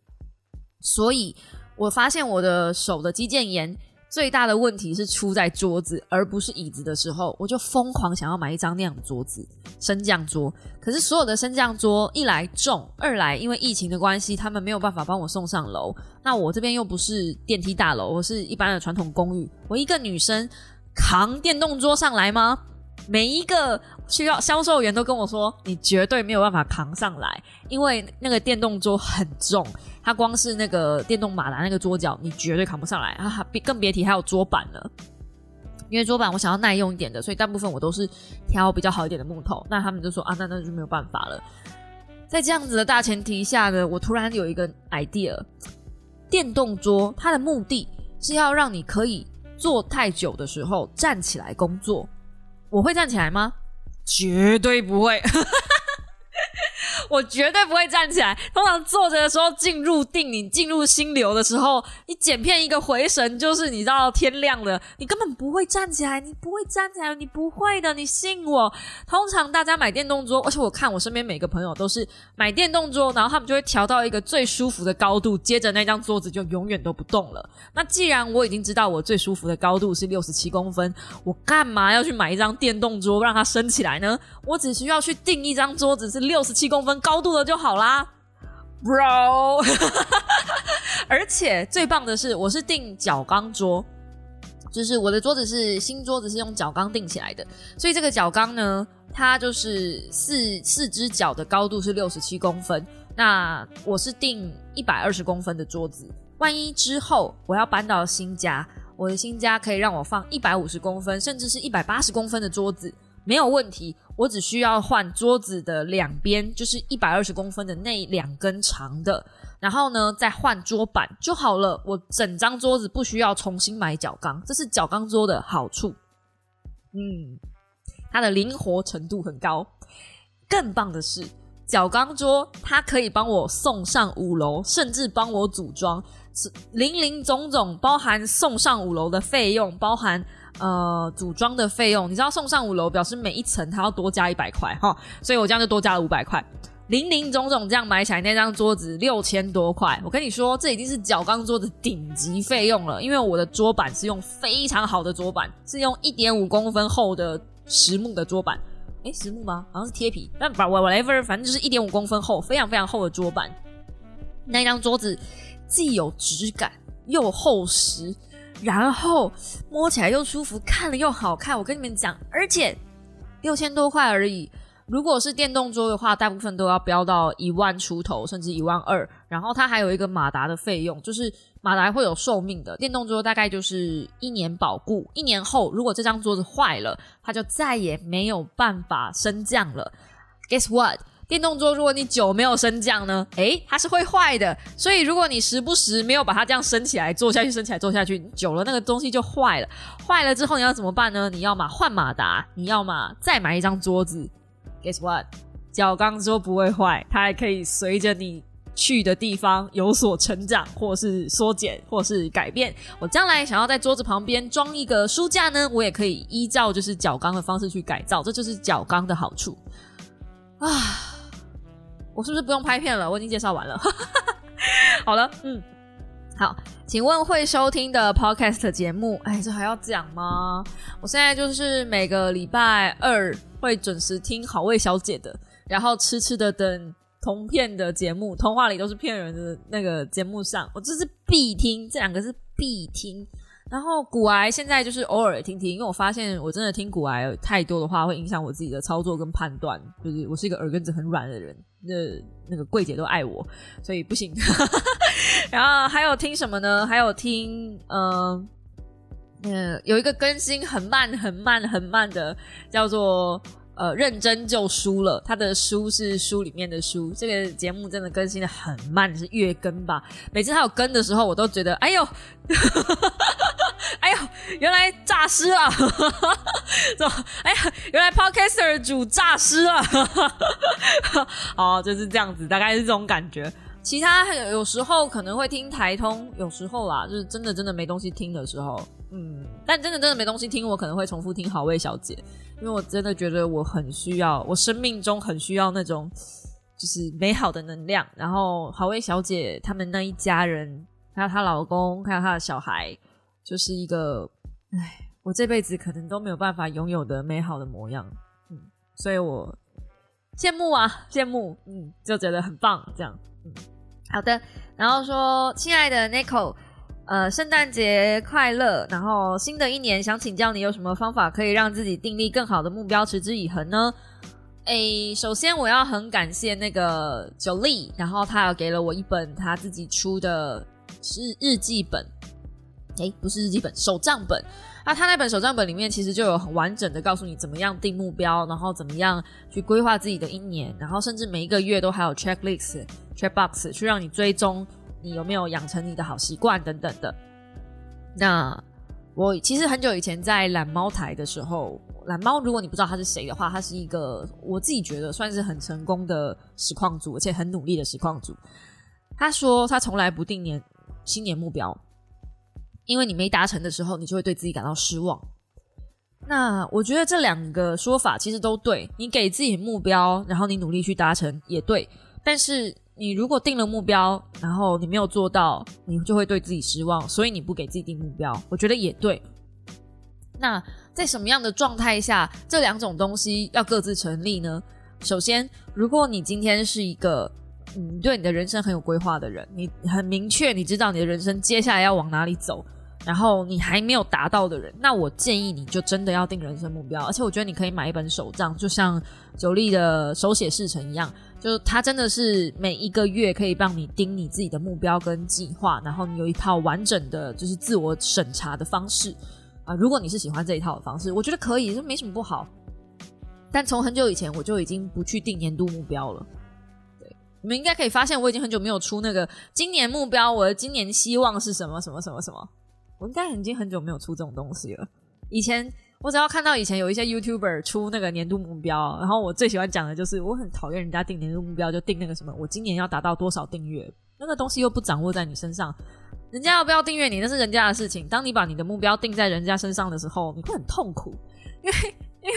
所以我发现我的手的肌腱炎。最大的问题是出在桌子，而不是椅子的时候，我就疯狂想要买一张那样的桌子，升降桌。可是所有的升降桌一来重，二来因为疫情的关系，他们没有办法帮我送上楼。那我这边又不是电梯大楼，我是一般的传统公寓，我一个女生扛电动桌上来吗？每一个需要销售员都跟我说，你绝对没有办法扛上来，因为那个电动桌很重，它光是那个电动马达那个桌脚，你绝对扛不上来啊！别更别提还有桌板了，因为桌板我想要耐用一点的，所以大部分我都是挑比较好一点的木头。那他们就说啊，那那就没有办法了。在这样子的大前提下呢，我突然有一个 idea，电动桌它的目的是要让你可以坐太久的时候站起来工作。我会站起来吗？绝对不会。我绝对不会站起来。通常坐着的时候进入定，你进入心流的时候，你剪片一个回神，就是你到天亮了，你根本不会站起来，你不会站起来，你不会的，你信我。通常大家买电动桌，而且我看我身边每个朋友都是买电动桌，然后他们就会调到一个最舒服的高度，接着那张桌子就永远都不动了。那既然我已经知道我最舒服的高度是六十七公分，我干嘛要去买一张电动桌让它升起来呢？我只需要去订一张桌子是六十七公分。高度的就好啦，bro。而且最棒的是，我是订角钢桌，就是我的桌子是新桌子，是用角钢订起来的。所以这个角钢呢，它就是四四只脚的高度是六十七公分。那我是订一百二十公分的桌子，万一之后我要搬到新家，我的新家可以让我放一百五十公分，甚至是一百八十公分的桌子。没有问题，我只需要换桌子的两边，就是一百二十公分的那两根长的，然后呢再换桌板就好了。我整张桌子不需要重新买角钢，这是角钢桌的好处。嗯，它的灵活程度很高。更棒的是，角钢桌它可以帮我送上五楼，甚至帮我组装，零零总总包含送上五楼的费用，包含。呃，组装的费用，你知道送上五楼表示每一层它要多加一百块哈，所以我这样就多加了五百块，零零总总这样买起来那张桌子六千多块。我跟你说，这已经是角钢桌的顶级费用了，因为我的桌板是用非常好的桌板，是用一点五公分厚的实木的桌板。诶，实木吗？好像是贴皮，但把 whatever，反正就是一点五公分厚，非常非常厚的桌板。那张桌子既有质感又厚实。然后摸起来又舒服，看了又好看。我跟你们讲，而且六千多块而已。如果是电动桌的话，大部分都要飙到一万出头，甚至一万二。然后它还有一个马达的费用，就是马达会有寿命的。电动桌大概就是一年保固，一年后如果这张桌子坏了，它就再也没有办法升降了。Guess what？电动桌如果你久没有升降呢，诶，它是会坏的。所以如果你时不时没有把它这样升起来、坐下去、升起来、坐下去，久了那个东西就坏了。坏了之后你要怎么办呢？你要么换马达，你要么再买一张桌子。Guess what？角钢桌不会坏，它还可以随着你去的地方有所成长，或是缩减，或是改变。我将来想要在桌子旁边装一个书架呢，我也可以依照就是角钢的方式去改造，这就是角钢的好处啊！我是不是不用拍片了？我已经介绍完了。好了，嗯，好，请问会收听的 Podcast 节目，哎，这还要讲吗？我现在就是每个礼拜二。会准时听好味小姐的，然后痴痴的等同片的节目，童话里都是骗人的那个节目上，我这是必听，这两个是必听。然后古癌现在就是偶尔听听，因为我发现我真的听古癌太多的话，会影响我自己的操作跟判断，就是我是一个耳根子很软的人，那那个柜姐都爱我，所以不行。然后还有听什么呢？还有听嗯。嗯，有一个更新很慢、很慢、很慢的，叫做呃，认真就输了。他的书是书里面的书。这个节目真的更新的很慢，是月更吧？每次他有更的时候，我都觉得，哎呦，哎呦，原来诈尸了！哎呀，原来 Podcaster 主诈尸了！好，就是这样子，大概是这种感觉。其他有时候可能会听台通，有时候啦，就是真的真的没东西听的时候。嗯，但真的真的没东西听，我可能会重复听好味小姐，因为我真的觉得我很需要，我生命中很需要那种就是美好的能量。然后好味小姐他们那一家人，还有她老公，还有她的小孩，就是一个，唉，我这辈子可能都没有办法拥有的美好的模样。嗯，所以我羡慕啊，羡慕，嗯，就觉得很棒，这样，嗯，好的。然后说，亲爱的 Nico。呃，圣诞节快乐！然后新的一年，想请教你有什么方法可以让自己订立更好的目标，持之以恒呢？诶，首先我要很感谢那个九力，然后他有给了我一本他自己出的日日记本，诶，不是日记本，手账本。那他那本手账本里面其实就有很完整的告诉你怎么样定目标，然后怎么样去规划自己的一年，然后甚至每一个月都还有 checklist、checkbox 去让你追踪。你有没有养成你的好习惯等等的？那我其实很久以前在懒猫台的时候，懒猫如果你不知道他是谁的话，他是一个我自己觉得算是很成功的实况组，而且很努力的实况组。他说他从来不定年新年目标，因为你没达成的时候，你就会对自己感到失望。那我觉得这两个说法其实都对，你给自己目标，然后你努力去达成也对，但是。你如果定了目标，然后你没有做到，你就会对自己失望，所以你不给自己定目标，我觉得也对。那在什么样的状态下，这两种东西要各自成立呢？首先，如果你今天是一个你对你的人生很有规划的人，你很明确，你知道你的人生接下来要往哪里走，然后你还没有达到的人，那我建议你就真的要定人生目标。而且我觉得你可以买一本手账，就像九力的手写事成一样。就它真的是每一个月可以帮你盯你自己的目标跟计划，然后你有一套完整的就是自我审查的方式啊。如果你是喜欢这一套的方式，我觉得可以，这没什么不好。但从很久以前我就已经不去定年度目标了。你们应该可以发现我已经很久没有出那个今年目标，我的今年希望是什么什么什么什么，我应该已经很久没有出这种东西了。以前。我只要看到以前有一些 YouTuber 出那个年度目标，然后我最喜欢讲的就是我很讨厌人家定年度目标就定那个什么，我今年要达到多少订阅，那个东西又不掌握在你身上，人家要不要订阅你那是人家的事情。当你把你的目标定在人家身上的时候，你会很痛苦，因为因为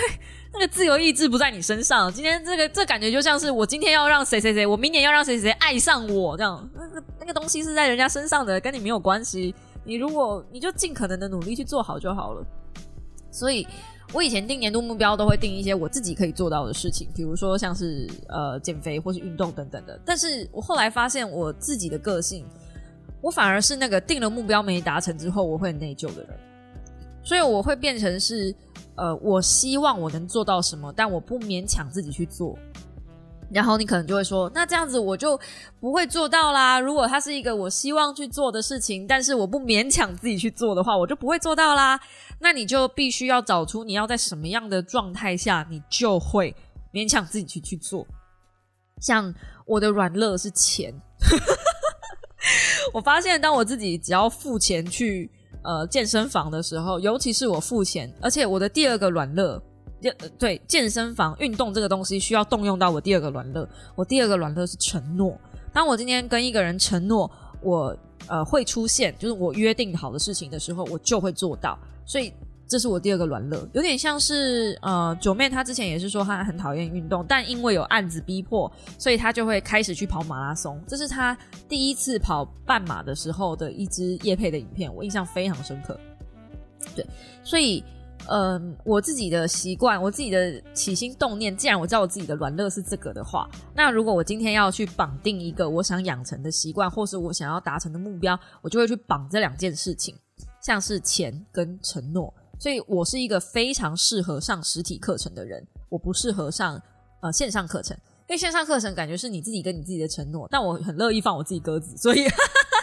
那个自由意志不在你身上。今天这个这感觉就像是我今天要让谁谁谁，我明年要让谁谁谁爱上我这样，那个那个东西是在人家身上的，跟你没有关系。你如果你就尽可能的努力去做好就好了。所以，我以前定年度目标都会定一些我自己可以做到的事情，比如说像是呃减肥或是运动等等的。但是我后来发现我自己的个性，我反而是那个定了目标没达成之后，我会很内疚的人。所以我会变成是，呃，我希望我能做到什么，但我不勉强自己去做。然后你可能就会说，那这样子我就不会做到啦。如果它是一个我希望去做的事情，但是我不勉强自己去做的话，我就不会做到啦。那你就必须要找出你要在什么样的状态下，你就会勉强自己去去做。像我的软乐是钱，我发现当我自己只要付钱去呃健身房的时候，尤其是我付钱，而且我的第二个软乐。对健身房运动这个东西需要动用到我第二个软肋，我第二个软肋是承诺。当我今天跟一个人承诺我呃会出现，就是我约定好的事情的时候，我就会做到。所以这是我第二个软乐，有点像是呃九妹她之前也是说她很讨厌运动，但因为有案子逼迫，所以她就会开始去跑马拉松。这是她第一次跑半马的时候的一支叶配的影片，我印象非常深刻。对，所以。嗯，我自己的习惯，我自己的起心动念，既然我知道我自己的软乐是这个的话，那如果我今天要去绑定一个我想养成的习惯，或是我想要达成的目标，我就会去绑这两件事情，像是钱跟承诺。所以我是一个非常适合上实体课程的人，我不适合上呃线上课程，因为线上课程感觉是你自己跟你自己的承诺，但我很乐意放我自己鸽子，所以。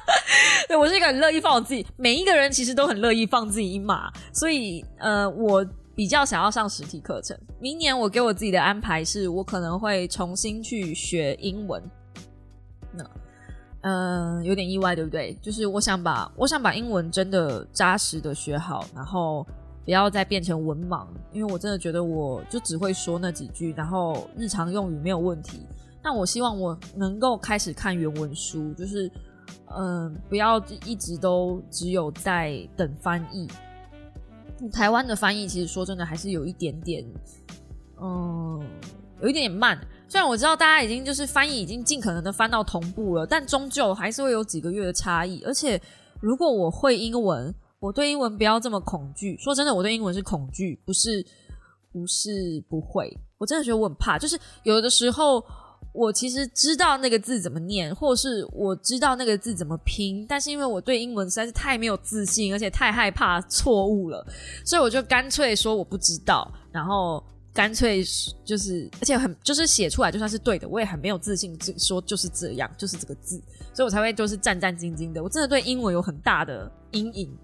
对，我是一个很乐意放我自己。每一个人其实都很乐意放自己一马，所以呃，我比较想要上实体课程。明年我给我自己的安排是，我可能会重新去学英文。那嗯，有点意外，对不对？就是我想把我想把英文真的扎实的学好，然后不要再变成文盲，因为我真的觉得我就只会说那几句，然后日常用语没有问题。那我希望我能够开始看原文书，就是。嗯，不要一直都只有在等翻译。台湾的翻译其实说真的还是有一点点，嗯，有一点点慢。虽然我知道大家已经就是翻译已经尽可能的翻到同步了，但终究还是会有几个月的差异。而且如果我会英文，我对英文不要这么恐惧。说真的，我对英文是恐惧，不是不是不会。我真的觉得我很怕，就是有的时候。我其实知道那个字怎么念，或是我知道那个字怎么拼，但是因为我对英文实在是太没有自信，而且太害怕错误了，所以我就干脆说我不知道，然后干脆就是，而且很就是写出来就算是对的，我也很没有自信，说就是这样，就是这个字，所以我才会就是战战兢兢的。我真的对英文有很大的阴影，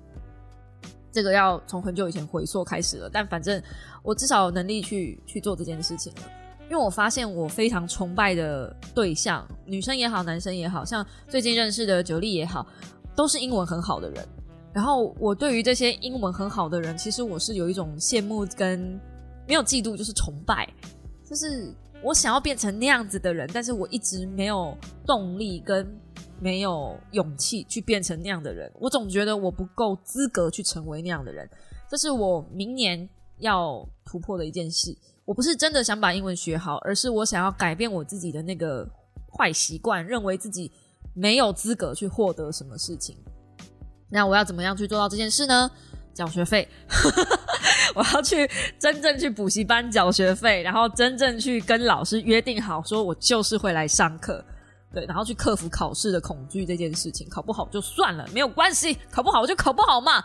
这个要从很久以前回溯开始了，但反正我至少有能力去去做这件事情了。因为我发现我非常崇拜的对象，女生也好，男生也好，像最近认识的九力也好，都是英文很好的人。然后我对于这些英文很好的人，其实我是有一种羡慕跟没有嫉妒，就是崇拜。就是我想要变成那样子的人，但是我一直没有动力跟没有勇气去变成那样的人。我总觉得我不够资格去成为那样的人。这是我明年要突破的一件事。我不是真的想把英文学好，而是我想要改变我自己的那个坏习惯，认为自己没有资格去获得什么事情。那我要怎么样去做到这件事呢？缴学费，我要去真正去补习班缴学费，然后真正去跟老师约定好，说我就是会来上课，对，然后去克服考试的恐惧这件事情。考不好就算了，没有关系，考不好我就考不好嘛，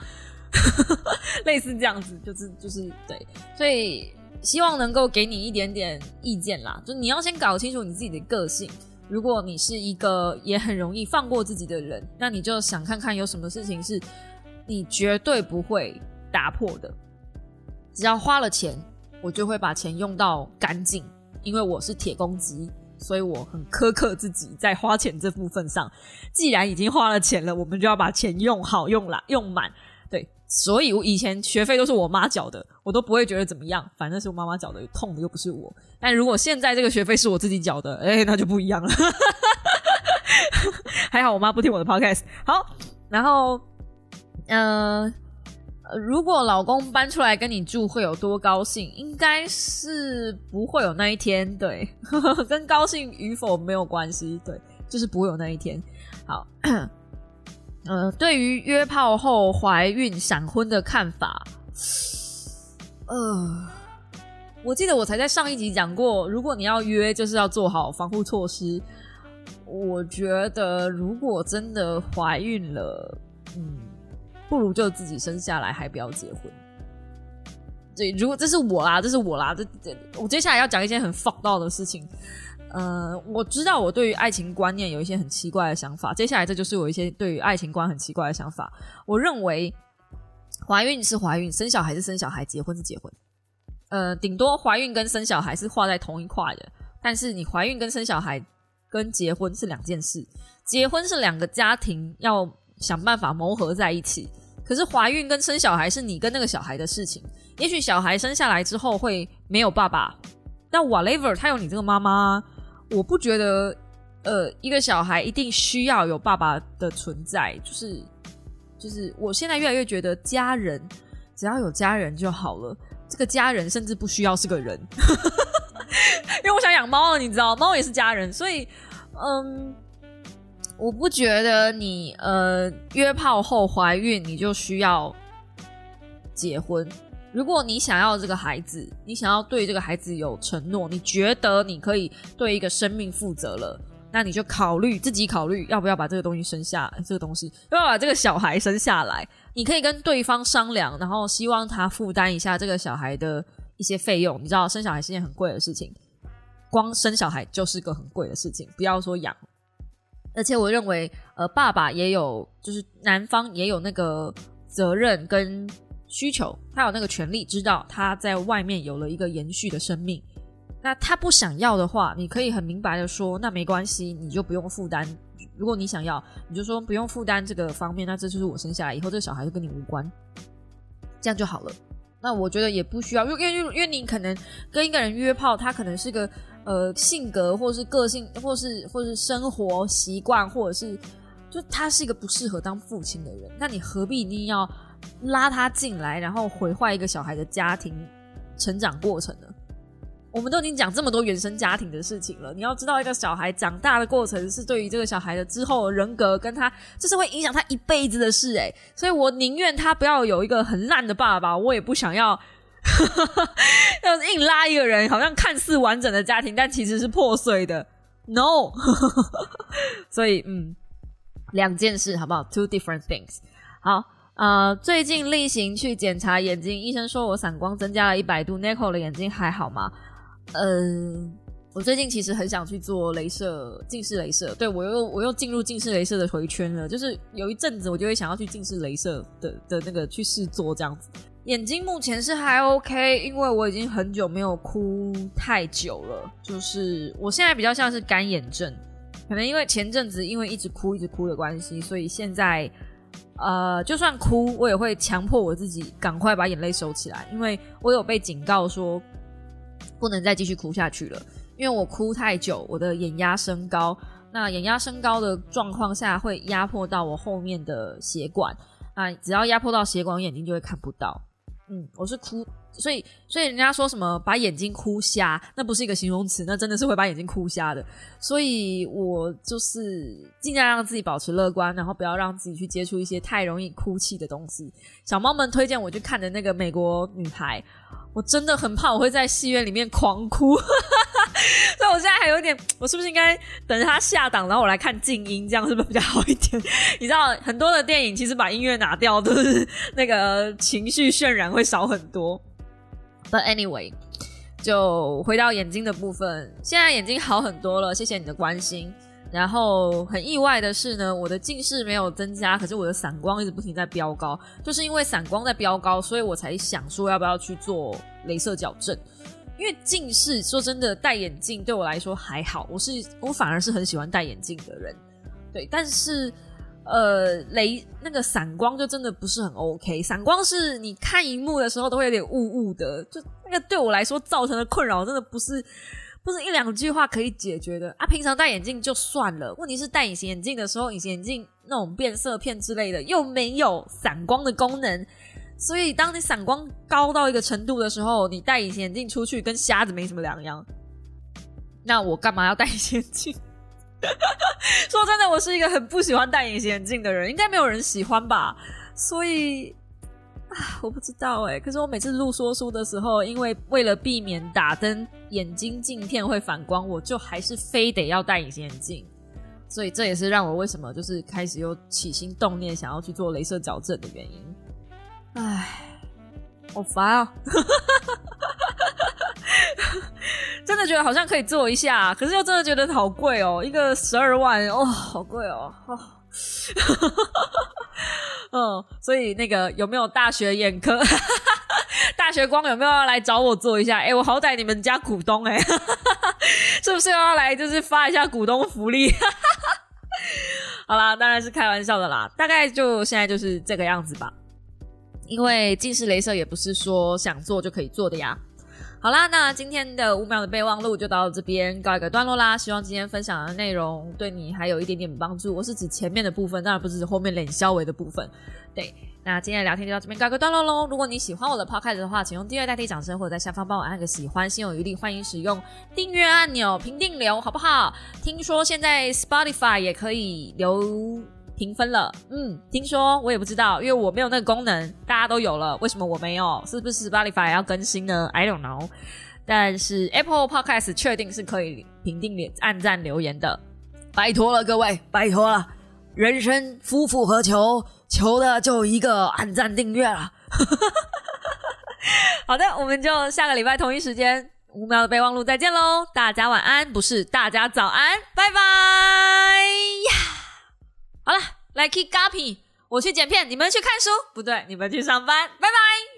类似这样子，就是就是对，所以。希望能够给你一点点意见啦，就你要先搞清楚你自己的个性。如果你是一个也很容易放过自己的人，那你就想看看有什么事情是你绝对不会打破的。只要花了钱，我就会把钱用到干净，因为我是铁公鸡，所以我很苛刻自己在花钱这部分上。既然已经花了钱了，我们就要把钱用好、用满、用满。对。所以，我以前学费都是我妈缴的，我都不会觉得怎么样，反正是我妈妈缴的，痛的又不是我。但如果现在这个学费是我自己缴的，哎，那就不一样了。还好我妈不听我的 podcast。好，然后，呃，如果老公搬出来跟你住，会有多高兴？应该是不会有那一天，对，跟高兴与否没有关系，对，就是不会有那一天。好。呃，对于约炮后怀孕闪婚的看法，呃，我记得我才在上一集讲过，如果你要约，就是要做好防护措施。我觉得如果真的怀孕了，嗯，不如就自己生下来，还不要结婚。对，如果这是我啦，这是我啦，这这我接下来要讲一件很 fuck 到的事情。呃，我知道我对于爱情观念有一些很奇怪的想法，接下来这就是我一些对于爱情观很奇怪的想法。我认为怀孕是怀孕，生小孩是生小孩，结婚是结婚。呃，顶多怀孕跟生小孩是画在同一块的，但是你怀孕跟生小孩跟结婚是两件事。结婚是两个家庭要想办法磨合在一起，可是怀孕跟生小孩是你跟那个小孩的事情。也许小孩生下来之后会没有爸爸，但 whatever，他有你这个妈妈。我不觉得，呃，一个小孩一定需要有爸爸的存在，就是，就是，我现在越来越觉得家人只要有家人就好了。这个家人甚至不需要是个人，因为我想养猫了，你知道，猫也是家人，所以，嗯，我不觉得你呃约炮后怀孕你就需要结婚。如果你想要这个孩子，你想要对这个孩子有承诺，你觉得你可以对一个生命负责了，那你就考虑自己考虑要不要把这个东西生下，这个东西要不要把这个小孩生下来。你可以跟对方商量，然后希望他负担一下这个小孩的一些费用。你知道生小孩是件很贵的事情，光生小孩就是个很贵的事情，不要说养。而且我认为，呃，爸爸也有，就是男方也有那个责任跟。需求，他有那个权利知道他在外面有了一个延续的生命。那他不想要的话，你可以很明白的说，那没关系，你就不用负担。如果你想要，你就说不用负担这个方面。那这就是我生下来以后，这个小孩就跟你无关，这样就好了。那我觉得也不需要，因为因为因为你可能跟一个人约炮，他可能是个呃性格，或是个性，或是或是生活习惯，或者是就他是一个不适合当父亲的人。那你何必一定要？拉他进来，然后毁坏一个小孩的家庭成长过程呢？我们都已经讲这么多原生家庭的事情了，你要知道，一个小孩长大的过程是对于这个小孩的之后人格跟他，这是会影响他一辈子的事。诶，所以我宁愿他不要有一个很烂的爸爸，我也不想要 要硬拉一个人，好像看似完整的家庭，但其实是破碎的。No，所以嗯，两件事好不好？Two different things。好。呃，最近例行去检查眼睛，医生说我散光增加了一百度。Nico 的眼睛还好吗？嗯，我最近其实很想去做镭射，近视镭射。对我又我又进入近视镭射的回圈了。就是有一阵子我就会想要去近视镭射的的那个去试做这样子。眼睛目前是还 OK，因为我已经很久没有哭太久了。就是我现在比较像是干眼症，可能因为前阵子因为一直哭一直哭的关系，所以现在。呃，就算哭，我也会强迫我自己赶快把眼泪收起来，因为我有被警告说不能再继续哭下去了，因为我哭太久，我的眼压升高，那眼压升高的状况下会压迫到我后面的血管，啊，只要压迫到血管，眼睛就会看不到。嗯，我是哭。所以，所以人家说什么把眼睛哭瞎，那不是一个形容词，那真的是会把眼睛哭瞎的。所以我就是尽量让自己保持乐观，然后不要让自己去接触一些太容易哭泣的东西。小猫们推荐我去看的那个美国女孩，我真的很怕我会在戏院里面狂哭。所以我现在还有点，我是不是应该等着它下档，然后我来看静音，这样是不是比较好一点？你知道，很多的电影其实把音乐拿掉，都是那个情绪渲染会少很多。But anyway，就回到眼睛的部分，现在眼睛好很多了，谢谢你的关心。然后很意外的是呢，我的近视没有增加，可是我的散光一直不停在飙高，就是因为散光在飙高，所以我才想说要不要去做镭射矫正。因为近视，说真的，戴眼镜对我来说还好，我是我反而是很喜欢戴眼镜的人，对，但是。呃，雷那个散光就真的不是很 OK。散光是你看荧幕的时候都会有点雾雾的，就那个对我来说造成的困扰真的不是不是一两句话可以解决的啊。平常戴眼镜就算了，问题是戴隐形眼镜的时候，隐形眼镜那种变色片之类的又没有散光的功能，所以当你散光高到一个程度的时候，你戴隐形眼镜出去跟瞎子没什么两样。那我干嘛要戴隐形眼镜？说真的，我是一个很不喜欢戴隐形眼镜的人，应该没有人喜欢吧？所以啊，我不知道哎。可是我每次录说书的时候，因为为了避免打灯眼睛镜片会反光，我就还是非得要戴隐形眼镜。所以这也是让我为什么就是开始又起心动念想要去做镭射矫正的原因。唉，好烦啊！真的觉得好像可以做一下，可是又真的觉得好贵哦，一个十二万哦，好贵哦。嗯，所以那个有没有大学眼科、大学光有没有要来找我做一下？哎，我好歹你们家股东哎，是不是要来就是发一下股东福利？好啦，当然是开玩笑的啦，大概就现在就是这个样子吧。因为近视雷射也不是说想做就可以做的呀。好啦，那今天的五秒的备忘录就到这边告一个段落啦。希望今天分享的内容对你还有一点点帮助。我是指前面的部分，当然不是指后面冷消维的部分。对，那今天的聊天就到这边告一个段落喽。如果你喜欢我的 podcast 的话，请用订阅代替掌声，或者在下方帮我按个喜欢，心有余力欢迎使用订阅按钮评定留，好不好？听说现在 Spotify 也可以留。评分了，嗯，听说我也不知道，因为我没有那个功能，大家都有了，为什么我没有？是不是 Spotify 要更新呢？I don't know。但是 Apple Podcast 确定是可以评定、点按赞、留言的，拜托了各位，拜托了。人生夫复何求？求的就一个按赞订阅了。好的，我们就下个礼拜同一时间五秒的备忘录再见喽！大家晚安，不是大家早安，拜拜呀。好了，来 keep g a p p y 我去剪片，你们去看书，不对，你们去上班，拜拜。